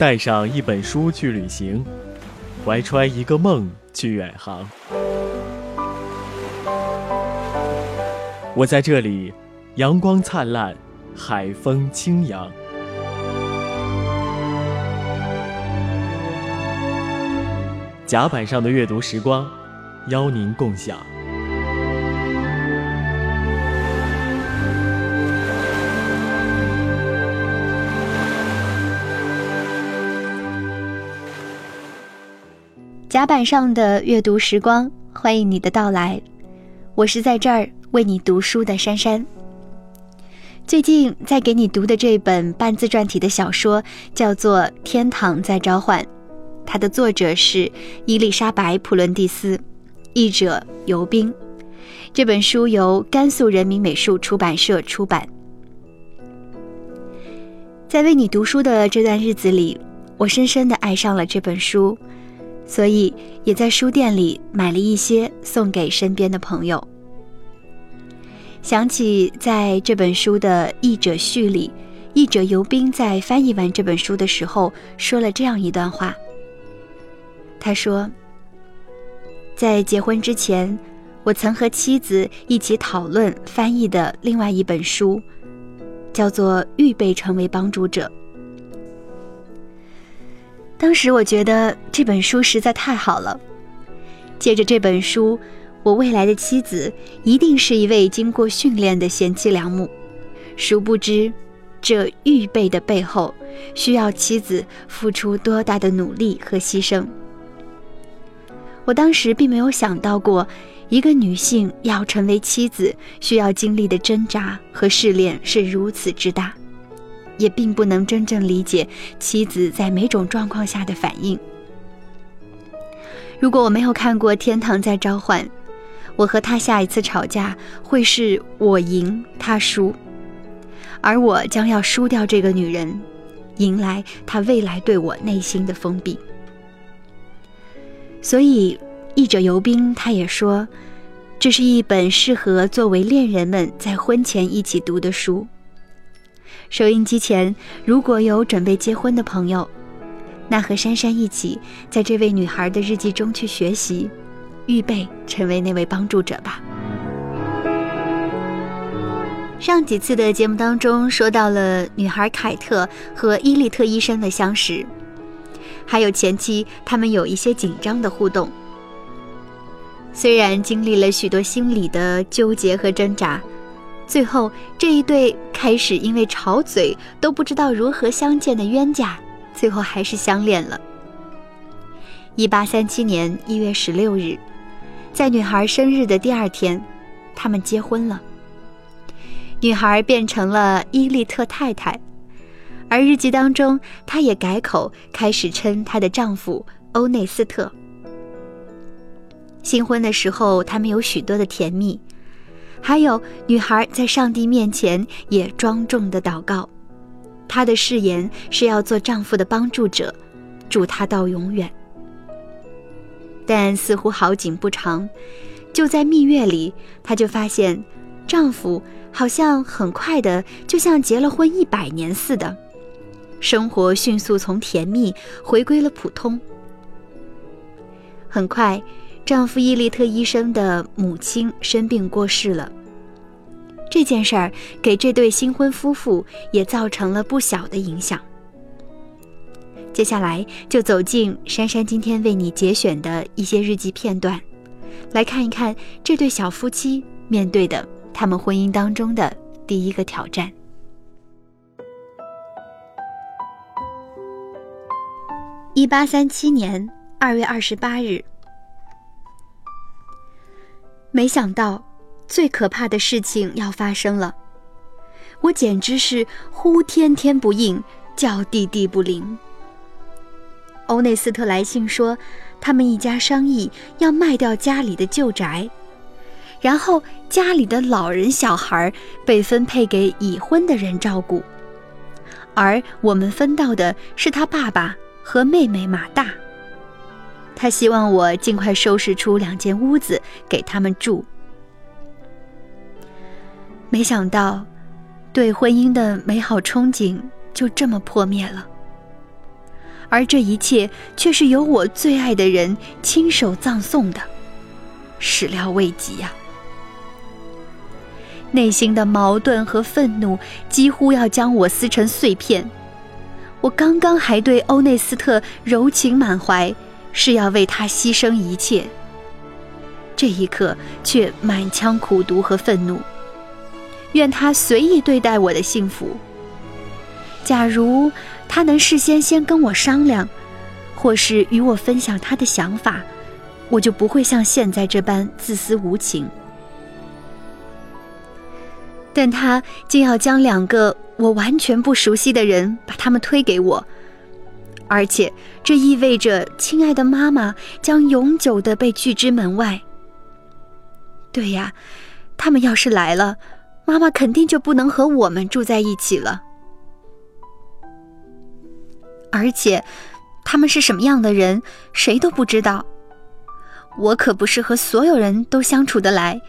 带上一本书去旅行，怀揣一个梦去远航。我在这里，阳光灿烂，海风轻扬。甲板上的阅读时光，邀您共享。甲板上的阅读时光，欢迎你的到来。我是在这儿为你读书的珊珊。最近在给你读的这本半自传体的小说叫做《天堂在召唤》。它的作者是伊丽莎白·普伦蒂斯，译者尤斌。这本书由甘肃人民美术出版社出版。在为你读书的这段日子里，我深深的爱上了这本书，所以也在书店里买了一些送给身边的朋友。想起在这本书的译者序里，译者尤斌在翻译完这本书的时候说了这样一段话。他说：“在结婚之前，我曾和妻子一起讨论翻译的另外一本书，叫做《预备成为帮助者》。当时我觉得这本书实在太好了。借着这本书，我未来的妻子一定是一位经过训练的贤妻良母。殊不知，这预备的背后，需要妻子付出多大的努力和牺牲。”我当时并没有想到过，一个女性要成为妻子需要经历的挣扎和试炼是如此之大，也并不能真正理解妻子在每种状况下的反应。如果我没有看过《天堂在召唤》，我和他下一次吵架会是我赢他输，而我将要输掉这个女人，迎来他未来对我内心的封闭。所以，译者游兵他也说，这是一本适合作为恋人们在婚前一起读的书。收音机前，如果有准备结婚的朋友，那和珊珊一起，在这位女孩的日记中去学习，预备成为那位帮助者吧。上几次的节目当中，说到了女孩凯特和伊利特医生的相识。还有前期他们有一些紧张的互动，虽然经历了许多心理的纠结和挣扎，最后这一对开始因为吵嘴都不知道如何相见的冤家，最后还是相恋了。一八三七年一月十六日，在女孩生日的第二天，他们结婚了。女孩变成了伊利特太太。而日记当中，她也改口开始称她的丈夫欧内斯特。新婚的时候，他们有许多的甜蜜，还有女孩在上帝面前也庄重的祷告，她的誓言是要做丈夫的帮助者，助他到永远。但似乎好景不长，就在蜜月里，她就发现，丈夫好像很快的，就像结了婚一百年似的。生活迅速从甜蜜回归了普通。很快，丈夫伊利特医生的母亲生病过世了。这件事儿给这对新婚夫妇也造成了不小的影响。接下来就走进珊珊今天为你节选的一些日记片段，来看一看这对小夫妻面对的他们婚姻当中的第一个挑战。一八三七年二月二十八日，没想到最可怕的事情要发生了，我简直是呼天天不应，叫地地不灵。欧内斯特来信说，他们一家商议要卖掉家里的旧宅，然后家里的老人小孩被分配给已婚的人照顾，而我们分到的是他爸爸。和妹妹马大，他希望我尽快收拾出两间屋子给他们住。没想到，对婚姻的美好憧憬就这么破灭了。而这一切却是由我最爱的人亲手葬送的，始料未及呀！内心的矛盾和愤怒几乎要将我撕成碎片。我刚刚还对欧内斯特柔情满怀，是要为他牺牲一切，这一刻却满腔苦毒和愤怒，愿他随意对待我的幸福。假如他能事先先跟我商量，或是与我分享他的想法，我就不会像现在这般自私无情。但他竟要将两个我完全不熟悉的人把他们推给我，而且这意味着亲爱的妈妈将永久的被拒之门外。对呀，他们要是来了，妈妈肯定就不能和我们住在一起了。而且，他们是什么样的人，谁都不知道。我可不是和所有人都相处得来，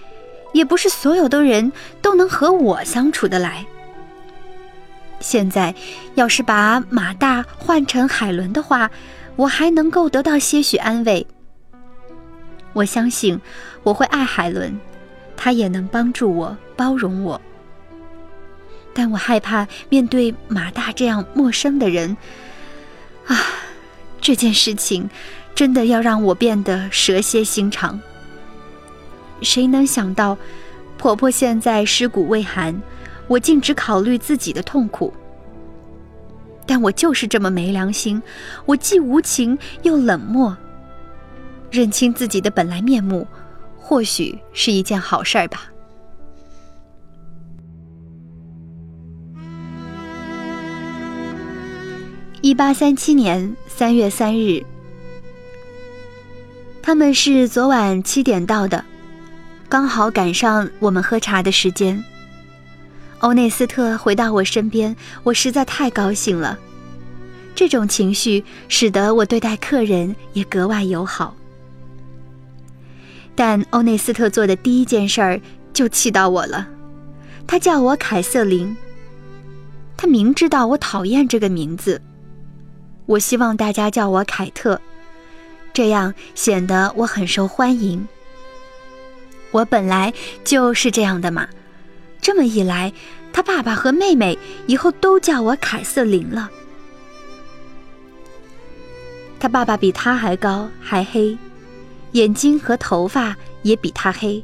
也不是所有的人都能和我相处得来。现在，要是把马大换成海伦的话，我还能够得到些许安慰。我相信我会爱海伦，她也能帮助我、包容我。但我害怕面对马大这样陌生的人。啊，这件事情真的要让我变得蛇蝎心肠。谁能想到，婆婆现在尸骨未寒，我竟只考虑自己的痛苦。但我就是这么没良心，我既无情又冷漠。认清自己的本来面目，或许是一件好事儿吧。一八三七年三月三日，他们是昨晚七点到的，刚好赶上我们喝茶的时间。欧内斯特回到我身边，我实在太高兴了。这种情绪使得我对待客人也格外友好。但欧内斯特做的第一件事儿就气到我了，他叫我凯瑟琳。他明知道我讨厌这个名字。我希望大家叫我凯特，这样显得我很受欢迎。我本来就是这样的嘛，这么一来，他爸爸和妹妹以后都叫我凯瑟琳了。他爸爸比他还高还黑，眼睛和头发也比他黑。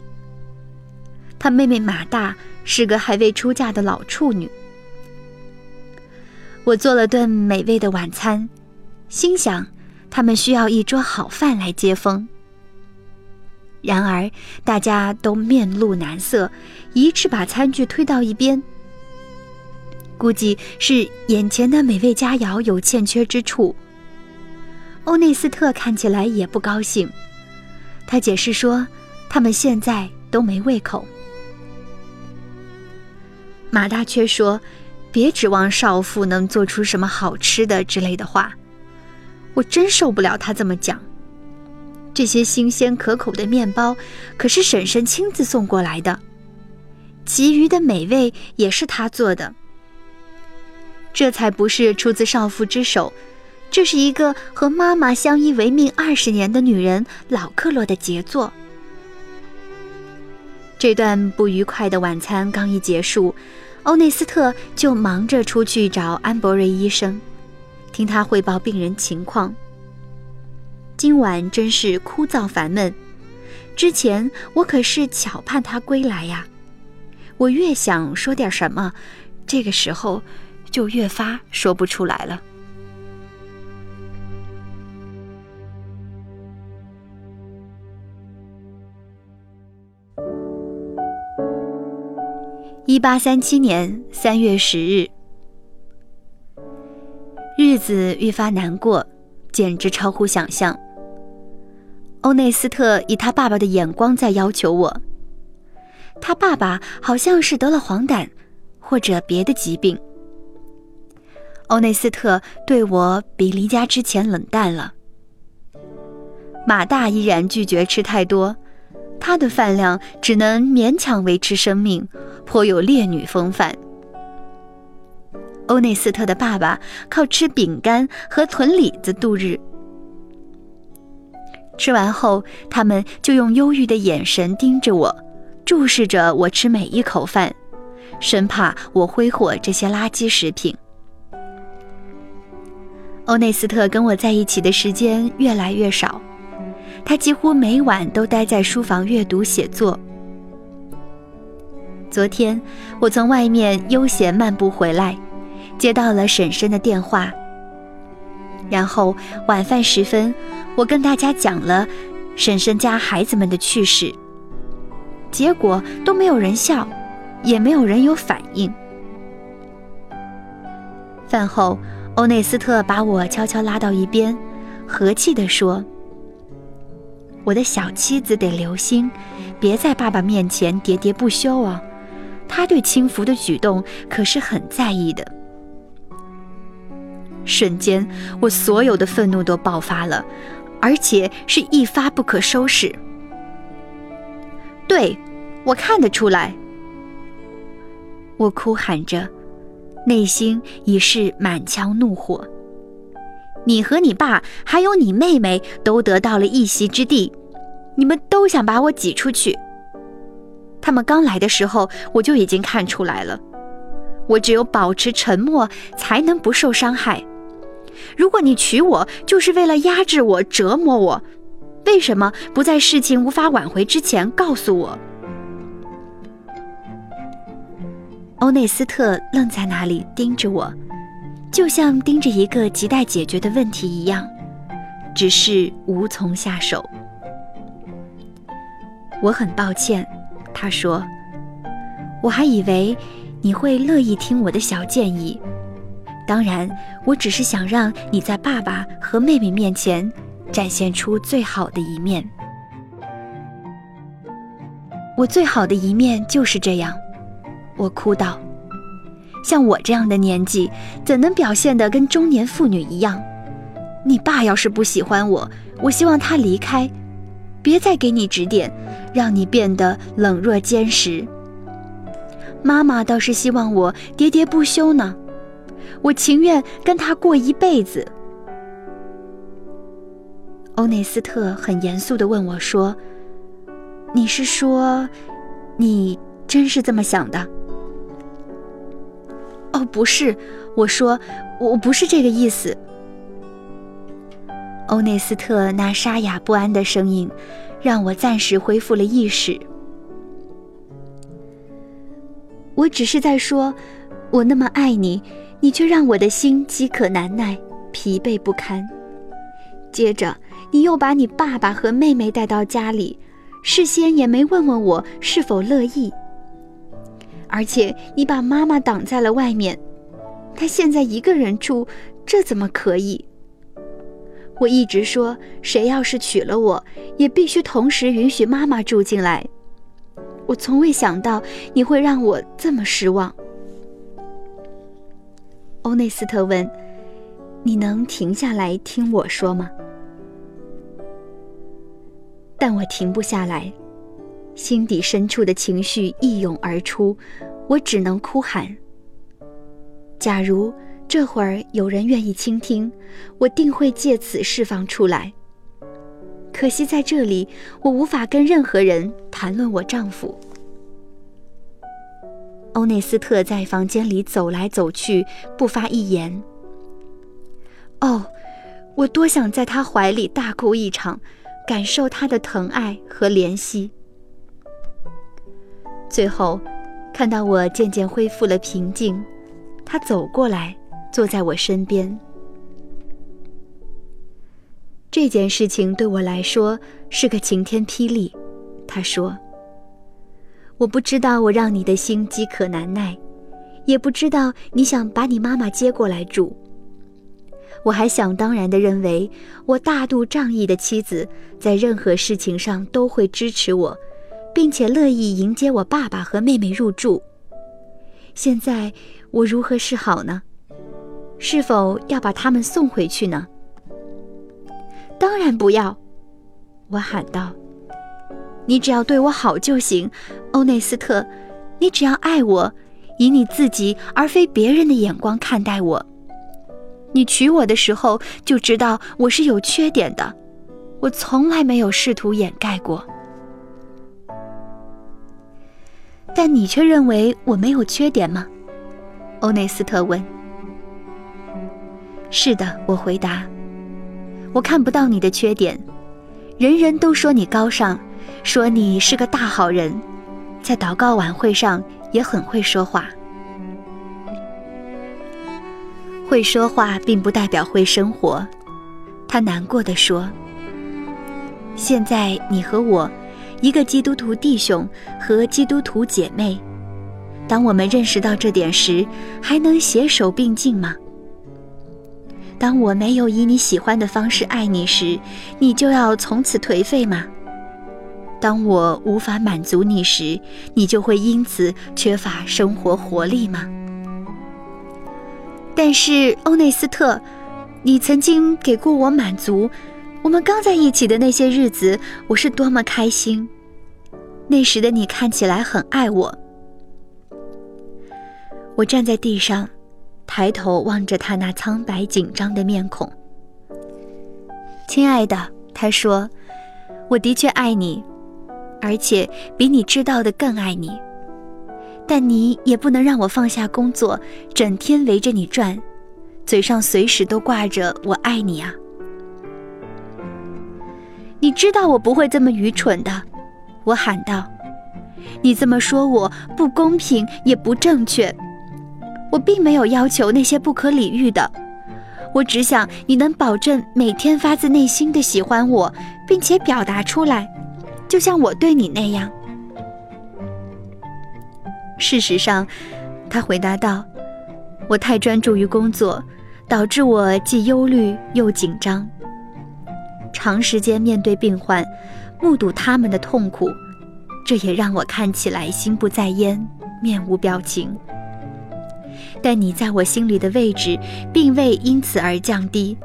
他妹妹马大是个还未出嫁的老处女。我做了顿美味的晚餐。心想，他们需要一桌好饭来接风。然而，大家都面露难色，一致把餐具推到一边。估计是眼前的美味佳肴有欠缺之处。欧内斯特看起来也不高兴，他解释说，他们现在都没胃口。马大却说：“别指望少妇能做出什么好吃的之类的话。”我真受不了他这么讲。这些新鲜可口的面包可是婶婶亲自送过来的，其余的美味也是她做的。这才不是出自少妇之手，这是一个和妈妈相依为命二十年的女人老克洛的杰作。这段不愉快的晚餐刚一结束，欧内斯特就忙着出去找安博瑞医生。听他汇报病人情况。今晚真是枯燥烦闷。之前我可是巧盼他归来呀。我越想说点什么，这个时候就越发说不出来了。一八三七年三月十日。日子愈发难过，简直超乎想象。欧内斯特以他爸爸的眼光在要求我。他爸爸好像是得了黄疸，或者别的疾病。欧内斯特对我比离家之前冷淡了。马大依然拒绝吃太多，他的饭量只能勉强维持生命，颇有烈女风范。欧内斯特的爸爸靠吃饼干和囤李子度日。吃完后，他们就用忧郁的眼神盯着我，注视着我吃每一口饭，生怕我挥霍这些垃圾食品。欧内斯特跟我在一起的时间越来越少，他几乎每晚都待在书房阅读写作。昨天我从外面悠闲漫步回来，接到了婶婶的电话。然后晚饭时分，我跟大家讲了婶婶家孩子们的趣事。结果都没有人笑，也没有人有反应。饭后，欧内斯特把我悄悄拉到一边，和气地说：“我的小妻子得留心，别在爸爸面前喋喋不休哦。他对轻浮的举动可是很在意的。”瞬间，我所有的愤怒都爆发了，而且是一发不可收拾。对，我看得出来。我哭喊着，内心已是满腔怒火。你和你爸还有你妹妹都得到了一席之地，你们都想把我挤出去。他们刚来的时候，我就已经看出来了。我只有保持沉默，才能不受伤害。如果你娶我就是为了压制我、折磨我，为什么不在事情无法挽回之前告诉我？欧内斯特愣在那里盯着我，就像盯着一个亟待解决的问题一样，只是无从下手。我很抱歉，他说，我还以为你会乐意听我的小建议。当然，我只是想让你在爸爸和妹妹面前展现出最好的一面。我最好的一面就是这样，我哭道。像我这样的年纪，怎能表现得跟中年妇女一样？你爸要是不喜欢我，我希望他离开，别再给你指点，让你变得冷若坚石。妈妈倒是希望我喋喋不休呢。我情愿跟他过一辈子。欧内斯特很严肃地问我说：“你是说，你真是这么想的？”“哦，不是，我说我不是这个意思。”欧内斯特那沙哑不安的声音，让我暂时恢复了意识。我只是在说，我那么爱你。你却让我的心饥渴难耐，疲惫不堪。接着，你又把你爸爸和妹妹带到家里，事先也没问问我是否乐意。而且，你把妈妈挡在了外面，她现在一个人住，这怎么可以？我一直说，谁要是娶了我，也必须同时允许妈妈住进来。我从未想到你会让我这么失望。欧内斯特问：“你能停下来听我说吗？”但我停不下来，心底深处的情绪一涌而出，我只能哭喊。假如这会儿有人愿意倾听，我定会借此释放出来。可惜在这里，我无法跟任何人谈论我丈夫。欧内斯特在房间里走来走去，不发一言。哦，我多想在他怀里大哭一场，感受他的疼爱和怜惜。最后，看到我渐渐恢复了平静，他走过来，坐在我身边。这件事情对我来说是个晴天霹雳，他说。我不知道我让你的心饥渴难耐，也不知道你想把你妈妈接过来住。我还想当然地认为，我大度仗义的妻子在任何事情上都会支持我，并且乐意迎接我爸爸和妹妹入住。现在我如何是好呢？是否要把他们送回去呢？当然不要！我喊道。你只要对我好就行，欧内斯特，你只要爱我，以你自己而非别人的眼光看待我。你娶我的时候就知道我是有缺点的，我从来没有试图掩盖过。但你却认为我没有缺点吗？欧内斯特问。是的，我回答。我看不到你的缺点，人人都说你高尚，说你是个大好人，在祷告晚会上也很会说话。会说话并不代表会生活，他难过的说。现在你和我，一个基督徒弟兄和基督徒姐妹，当我们认识到这点时，还能携手并进吗？当我没有以你喜欢的方式爱你时，你就要从此颓废吗？当我无法满足你时，你就会因此缺乏生活活力吗？但是欧内斯特，你曾经给过我满足。我们刚在一起的那些日子，我是多么开心！那时的你看起来很爱我。我站在地上。抬头望着他那苍白紧张的面孔，亲爱的，他说：“我的确爱你，而且比你知道的更爱你。但你也不能让我放下工作，整天围着你转，嘴上随时都挂着‘我爱你’啊！你知道我不会这么愚蠢的。”我喊道：“你这么说我不公平，也不正确。”我并没有要求那些不可理喻的，我只想你能保证每天发自内心的喜欢我，并且表达出来，就像我对你那样。事实上，他回答道：“我太专注于工作，导致我既忧虑又紧张。长时间面对病患，目睹他们的痛苦，这也让我看起来心不在焉，面无表情。”但你在我心里的位置，并未因此而降低。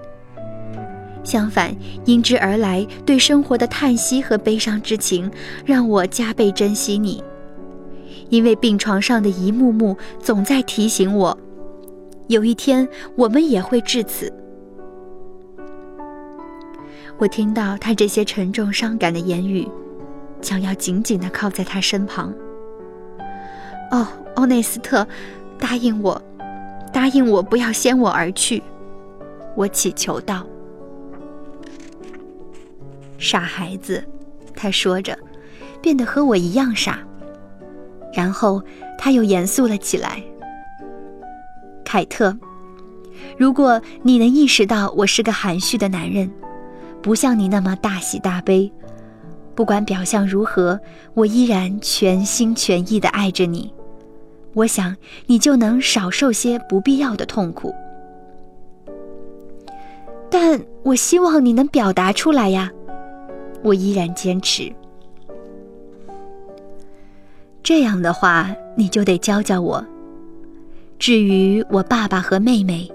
相反，因之而来对生活的叹息和悲伤之情，让我加倍珍惜你。因为病床上的一幕幕，总在提醒我，有一天我们也会至此。我听到他这些沉重伤感的言语，想要紧紧地靠在他身旁。哦，欧内斯特。答应我，答应我，不要先我而去。我祈求道：“傻孩子。”他说着，变得和我一样傻。然后他又严肃了起来。凯特，如果你能意识到我是个含蓄的男人，不像你那么大喜大悲，不管表象如何，我依然全心全意的爱着你。我想你就能少受些不必要的痛苦，但我希望你能表达出来呀。我依然坚持。这样的话，你就得教教我。至于我爸爸和妹妹，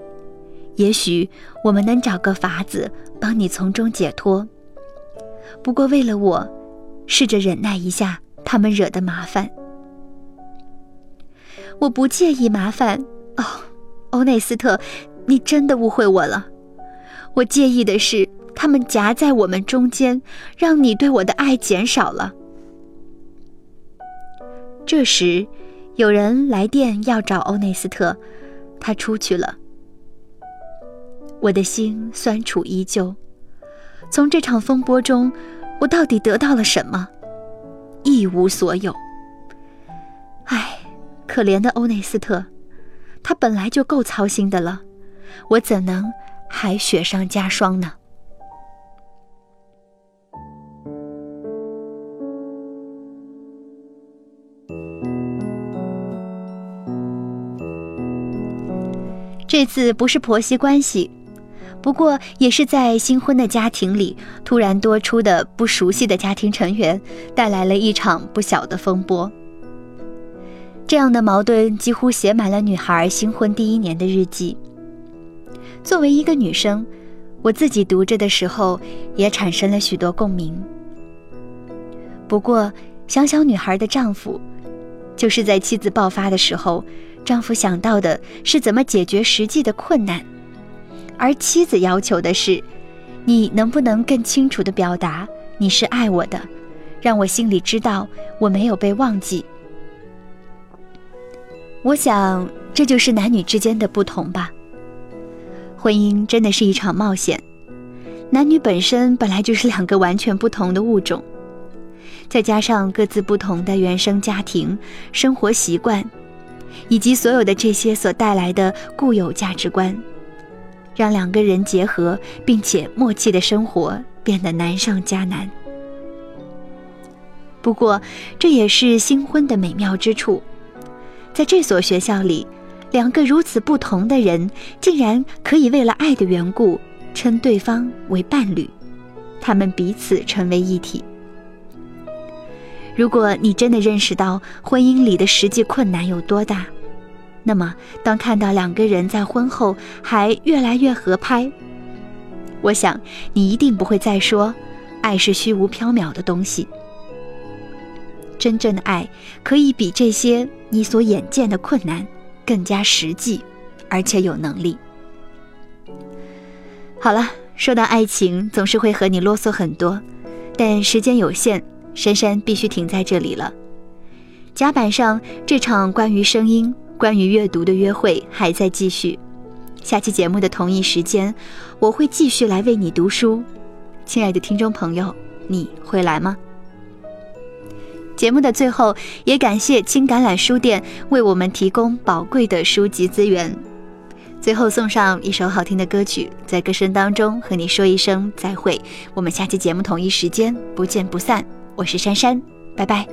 也许我们能找个法子帮你从中解脱。不过为了我，试着忍耐一下他们惹的麻烦。我不介意麻烦哦，欧内斯特，你真的误会我了。我介意的是他们夹在我们中间，让你对我的爱减少了。这时，有人来电要找欧内斯特，他出去了。我的心酸楚依旧。从这场风波中，我到底得到了什么？一无所有。唉。可怜的欧内斯特，他本来就够操心的了，我怎能还雪上加霜呢？这次不是婆媳关系，不过也是在新婚的家庭里突然多出的不熟悉的家庭成员，带来了一场不小的风波。这样的矛盾几乎写满了女孩新婚第一年的日记。作为一个女生，我自己读着的时候也产生了许多共鸣。不过，想想女孩的丈夫，就是在妻子爆发的时候，丈夫想到的是怎么解决实际的困难，而妻子要求的是，你能不能更清楚地表达你是爱我的，让我心里知道我没有被忘记。我想，这就是男女之间的不同吧。婚姻真的是一场冒险，男女本身本来就是两个完全不同的物种。再加上各自不同的原生家庭、生活习惯，以及所有的这些所带来的固有价值观，让两个人结合并且默契的生活变得难上加难。不过，这也是新婚的美妙之处，在这所学校里，两个如此不同的人竟然可以为了爱的缘故称对方为伴侣，他们彼此成为一体。如果你真的认识到婚姻里的实际困难有多大，那么当看到两个人在婚后还越来越合拍，我想你一定不会再说爱是虚无缥缈的东西。真正的爱可以比这些你所眼见的困难更加实际，而且有能力。好了，说到爱情，总是会和你啰嗦很多，但时间有限。珊珊必须停在这里了。甲板上这场关于声音、关于阅读的约会还在继续。下期节目的同一时间，我会继续来为你读书。亲爱的听众朋友，你会来吗？节目的最后，也感谢青橄榄书店为我们提供宝贵的书籍资源。最后送上一首好听的歌曲，在歌声当中和你说一声再会。我们下期节目同一时间不见不散。我是珊珊，拜拜。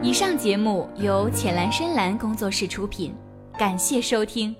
以上节目由浅蓝深蓝工作室出品，感谢收听。